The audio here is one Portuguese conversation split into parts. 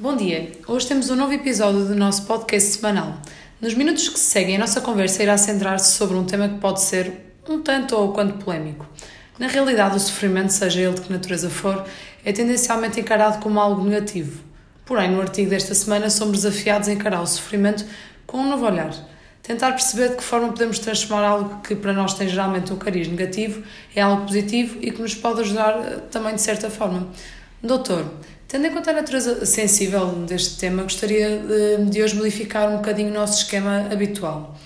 Bom dia! Hoje temos um novo episódio do nosso podcast semanal. Nos minutos que se seguem, a nossa conversa irá centrar-se sobre um tema que pode ser um tanto ou quanto polémico. Na realidade, o sofrimento, seja ele de que natureza for, é tendencialmente encarado como algo negativo. Porém, no artigo desta semana, somos desafiados a encarar o sofrimento com um novo olhar. Tentar perceber de que forma podemos transformar algo que para nós tem geralmente um cariz negativo em algo positivo e que nos pode ajudar eh, também de certa forma. Doutor, tendo em conta a natureza sensível deste tema, gostaria de, de hoje modificar um bocadinho o nosso esquema habitual.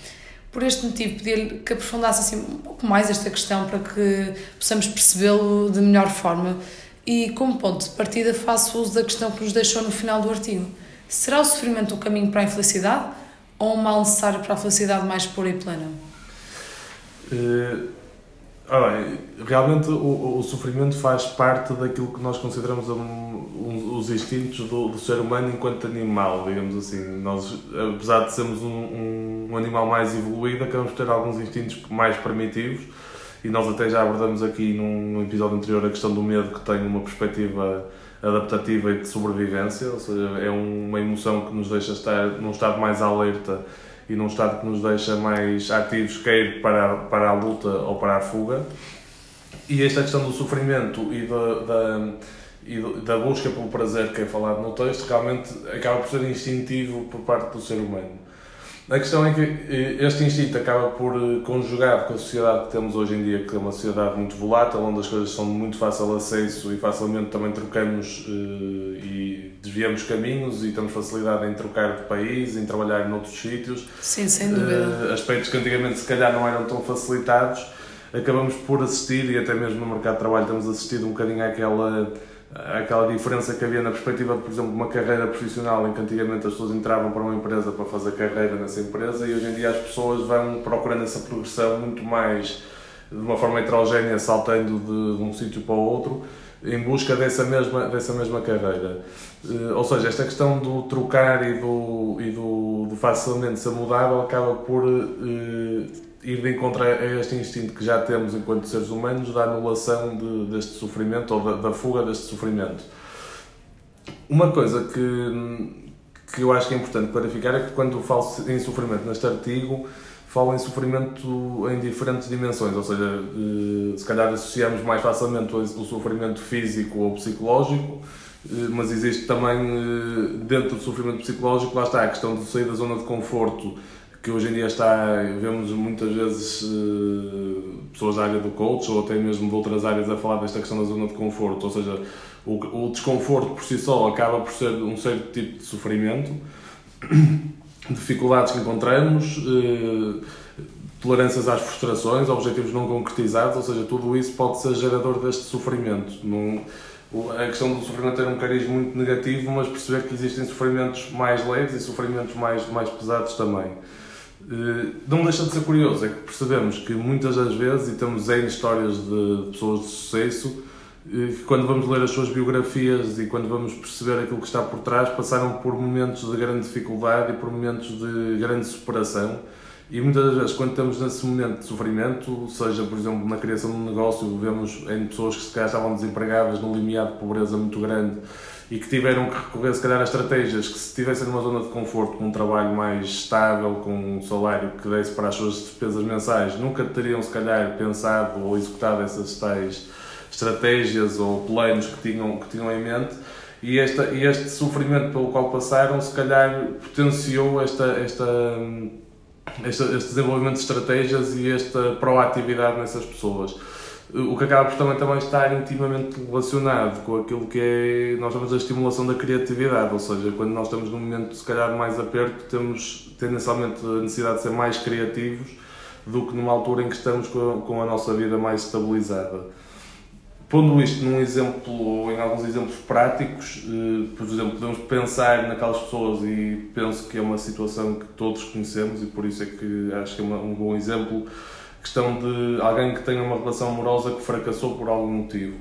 Por este motivo, pedir-lhe que aprofundasse assim, um pouco mais esta questão para que possamos percebê-lo de melhor forma. E, como ponto de partida, faço uso da questão que nos deixou no final do artigo. Será o sofrimento um caminho para a infelicidade ou um mal necessário para a felicidade mais pura e plena? Uh, ora, realmente o, o, sofrimento faz parte daquilo que nós consideramos um, um, os instintos do, do, ser humano enquanto animal, digamos assim. Nós, apesar de sermos um, um animal mais evoluído, acabamos de ter alguns instintos mais primitivos e nós até já abordamos aqui num, num episódio anterior a questão do medo que tem uma perspectiva adaptativa e de sobrevivência, ou seja, é uma emoção que nos deixa estar num estado mais alerta e num estado que nos deixa mais ativos, quer para, para a luta ou para a fuga. E esta questão do sofrimento e da, da, e da busca pelo prazer que é falado no texto realmente acaba por ser instintivo por parte do ser humano. A questão é que eh, este instinto acaba por eh, conjugar com a sociedade que temos hoje em dia, que é uma sociedade muito volátil, onde as coisas são de muito fácil acesso e facilmente também trocamos uh, e desviamos caminhos e temos facilidade em trocar de país, em trabalhar noutros sítios. Sim, sem dúvida. Uh, aspectos que antigamente se calhar não eram tão facilitados. Acabamos por assistir, e até mesmo no mercado de trabalho temos assistido um bocadinho àquela aquela diferença que havia na perspectiva de, por exemplo, uma carreira profissional em que antigamente as pessoas entravam para uma empresa para fazer carreira nessa empresa e hoje em dia as pessoas vão procurando essa progressão muito mais de uma forma heterogénea, saltando de, de um sítio para o outro em busca dessa mesma, dessa mesma carreira. Uh, ou seja, esta questão do trocar e do, e do, do facilmente ser mudável acaba por uh, ir de encontro a este instinto que já temos enquanto seres humanos da anulação de, deste sofrimento ou da, da, fuga deste sofrimento. Uma coisa que, que eu acho que é importante clarificar é que quando falo em sofrimento neste artigo, falo em sofrimento em diferentes dimensões, ou seja, eh, se calhar associamos mais facilmente o sofrimento físico ou psicológico, eh, mas existe também eh, dentro do sofrimento psicológico, lá está a questão de sair da zona de conforto que hoje em dia está, vemos muitas vezes uh, pessoas da área do coach ou até mesmo de outras áreas a falar desta questão da zona de conforto, ou seja, o, o desconforto por si só acaba por ser um certo tipo de sofrimento, dificuldades que encontramos, uh, tolerâncias às frustrações, objetivos não concretizados, ou seja, tudo isso pode ser gerador deste sofrimento. Num, a questão do sofrimento ter um cariz muito negativo, mas perceber que existem sofrimentos mais leves e sofrimentos mais, mais pesados também. Eh, não deixa de ser curioso, é que percebemos que muitas das vezes, e temos N histórias de pessoas de sucesso, eh, que quando vamos ler as suas biografias e quando vamos perceber aquilo que está por trás, passaram por momentos de grande dificuldade e por momentos de grande superação. E muitas das vezes, quando estamos nesse momento de sofrimento, seja, por exemplo, na criação de um negócio, vemos em pessoas que se calhar estavam desempregadas num limiar de pobreza muito grande e que tiveram que recorrer, se calhar, a estratégias que, se estivessem numa zona de conforto, com um trabalho mais estável, com um salário que desse para as suas despesas mensais, nunca teriam, se calhar, pensado ou executado essas tais estratégias ou planos que tinham, que tinham em mente. E, esta, e este sofrimento pelo qual passaram, se calhar, potenciou esta, esta, este, este desenvolvimento de estratégias e esta proatividade nessas pessoas o que acaba por também, também estar intimamente relacionado com aquilo que é, nós chamamos a estimulação da criatividade, ou seja, quando nós estamos num momento se calhar mais aperto, temos tendencialmente a necessidade de ser mais criativos do que numa altura em que estamos com a, com a nossa vida mais estabilizada. Pondo isto num exemplo, em alguns exemplos práticos, eh, por exemplo, podemos pensar naquelas pessoas e penso que é uma situação que todos conhecemos e por isso é que acho que é um bom exemplo questão de alguém que tenha uma relação amorosa que fracassou por algum motivo.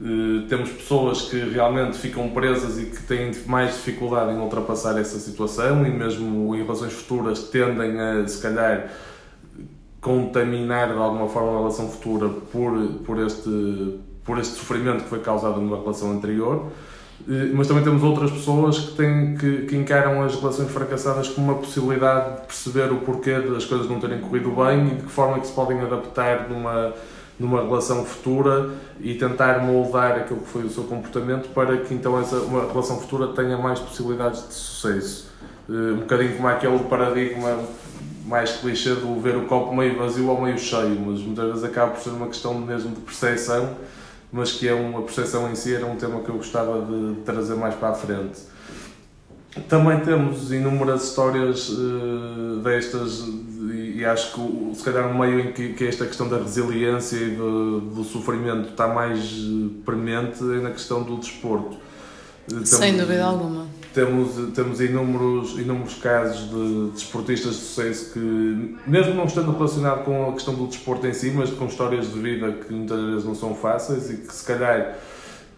Uh, temos pessoas que realmente ficam presas e que têm mais dificuldade em ultrapassar essa situação e mesmo em relações futuras tendem a, se calhar, contaminar de alguma forma a relação futura por, por, este, por este sofrimento que foi causado numa relação anterior. eh, mas também temos outras pessoas que, têm, que, que, encaram as relações fracassadas como uma possibilidade de perceber o porquê das coisas não terem corrido bem e de que forma é que se podem adaptar numa, numa relação futura e tentar moldar aquilo que foi o seu comportamento para que então essa uma relação futura tenha mais possibilidades de sucesso. Eh, um bocadinho como aquele paradigma mais clichê de ver o copo meio vazio ou meio cheio, mas muitas vezes acaba por ser uma questão mesmo de percepção, mas que é uma percepção em si, era um tema que eu gostava de trazer mais para a frente. Também temos inúmeras histórias uh, destas, e, acho que se calhar no meio em que, que esta questão da resiliência e do, do sofrimento está mais uh, premente é na questão do desporto. Sem dúvida alguma temos, temos inúmeros, inúmeros casos de desportistas de, sucesso que, mesmo não estando relacionado com a questão do desporto em si, mas com histórias de vida que muitas vezes não são fáceis e que se calhar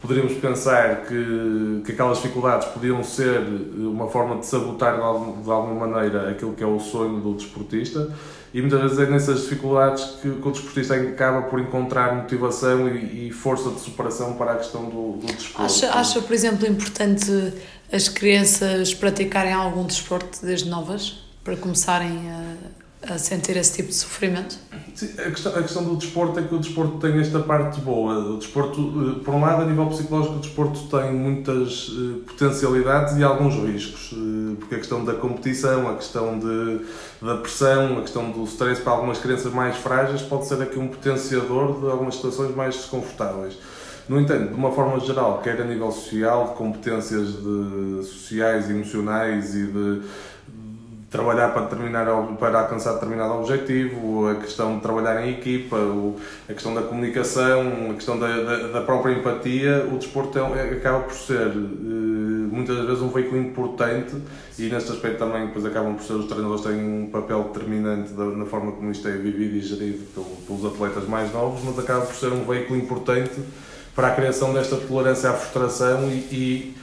poderíamos pensar que, que aquelas dificuldades podiam ser uma forma de sabotar de alguma maneira aquilo que é o sonho do desportista e muitas vezes é nessas dificuldades que, que o desportista acaba por encontrar motivação e, e, força de superação para a questão do, do desporto. Acha, acha, por exemplo, importante as crianças praticarem algum desporto desde novas para começarem a, a sentir esse tipo de sofrimento? Sim, a questão, a questão do desporto é que o desporto tem esta parte boa. O desporto, eh, por um lado, a nível psicológico, o desporto tem muitas uh, potencialidades e alguns riscos, uh, porque a questão da competição, a questão de, da pressão, a questão do stress para algumas crianças mais frágeis pode ser aqui um potenciador de algumas situações mais desconfortáveis. No entanto, de uma forma geral, quer a nível social, de competências de, sociais, emocionais e de trabalhar para, determinar, para alcançar determinado objetivo, a questão de trabalhar em equipa, a questão da comunicação, a questão da, da, da própria empatia, o desporto é, é, acaba por ser eh, muitas vezes um veículo importante e neste aspecto também depois acabam por ser os treinadores têm um papel determinante na forma como isto é vivido e gerido pelos atletas mais novos, mas acaba por ser um veículo importante para a criação desta tolerância à frustração e, e,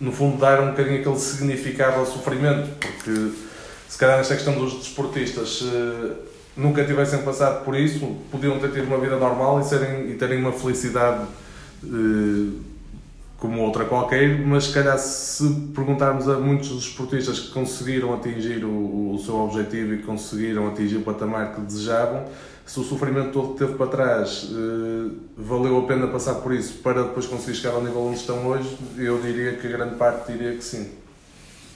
no fundo, dar um bocadinho aquele significado ao sofrimento, porque se calhar nesta questão dos desportistas, se nunca tivessem passado por isso, podiam ter tido uma vida normal e, serem, e terem uma felicidade eh, como outra qualquer, mas se calhar se perguntarmos a muitos dos desportistas que conseguiram atingir o, o seu objetivo e conseguiram atingir o patamar que desejavam, se o sofrimento todo que teve para trás eh, valeu a pena passar por isso para depois conseguir chegar ao nível onde estão hoje, eu diria que a grande parte diria que sim.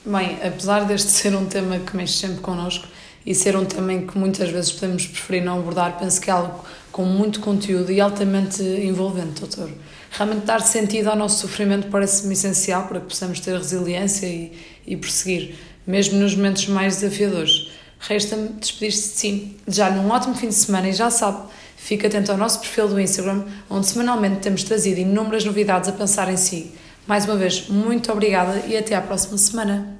Bem, apesar deste ser um tema que mexe sempre connosco e ser um tema em que muitas vezes podemos preferir não abordar, penso que é algo com muito conteúdo e altamente envolvente, doutor. Realmente dar sentido ao nosso sofrimento parece-me essencial para que possamos ter resiliência e, e prosseguir, mesmo nos momentos mais desafiadores. Resta-me despedir-se de si, desejar-lhe um ótimo fim de semana e já sabe, fique atento ao nosso perfil do Instagram, onde semanalmente temos trazido inúmeras novidades a pensar em si. Mais uma vez, muito obrigada e até à próxima semana.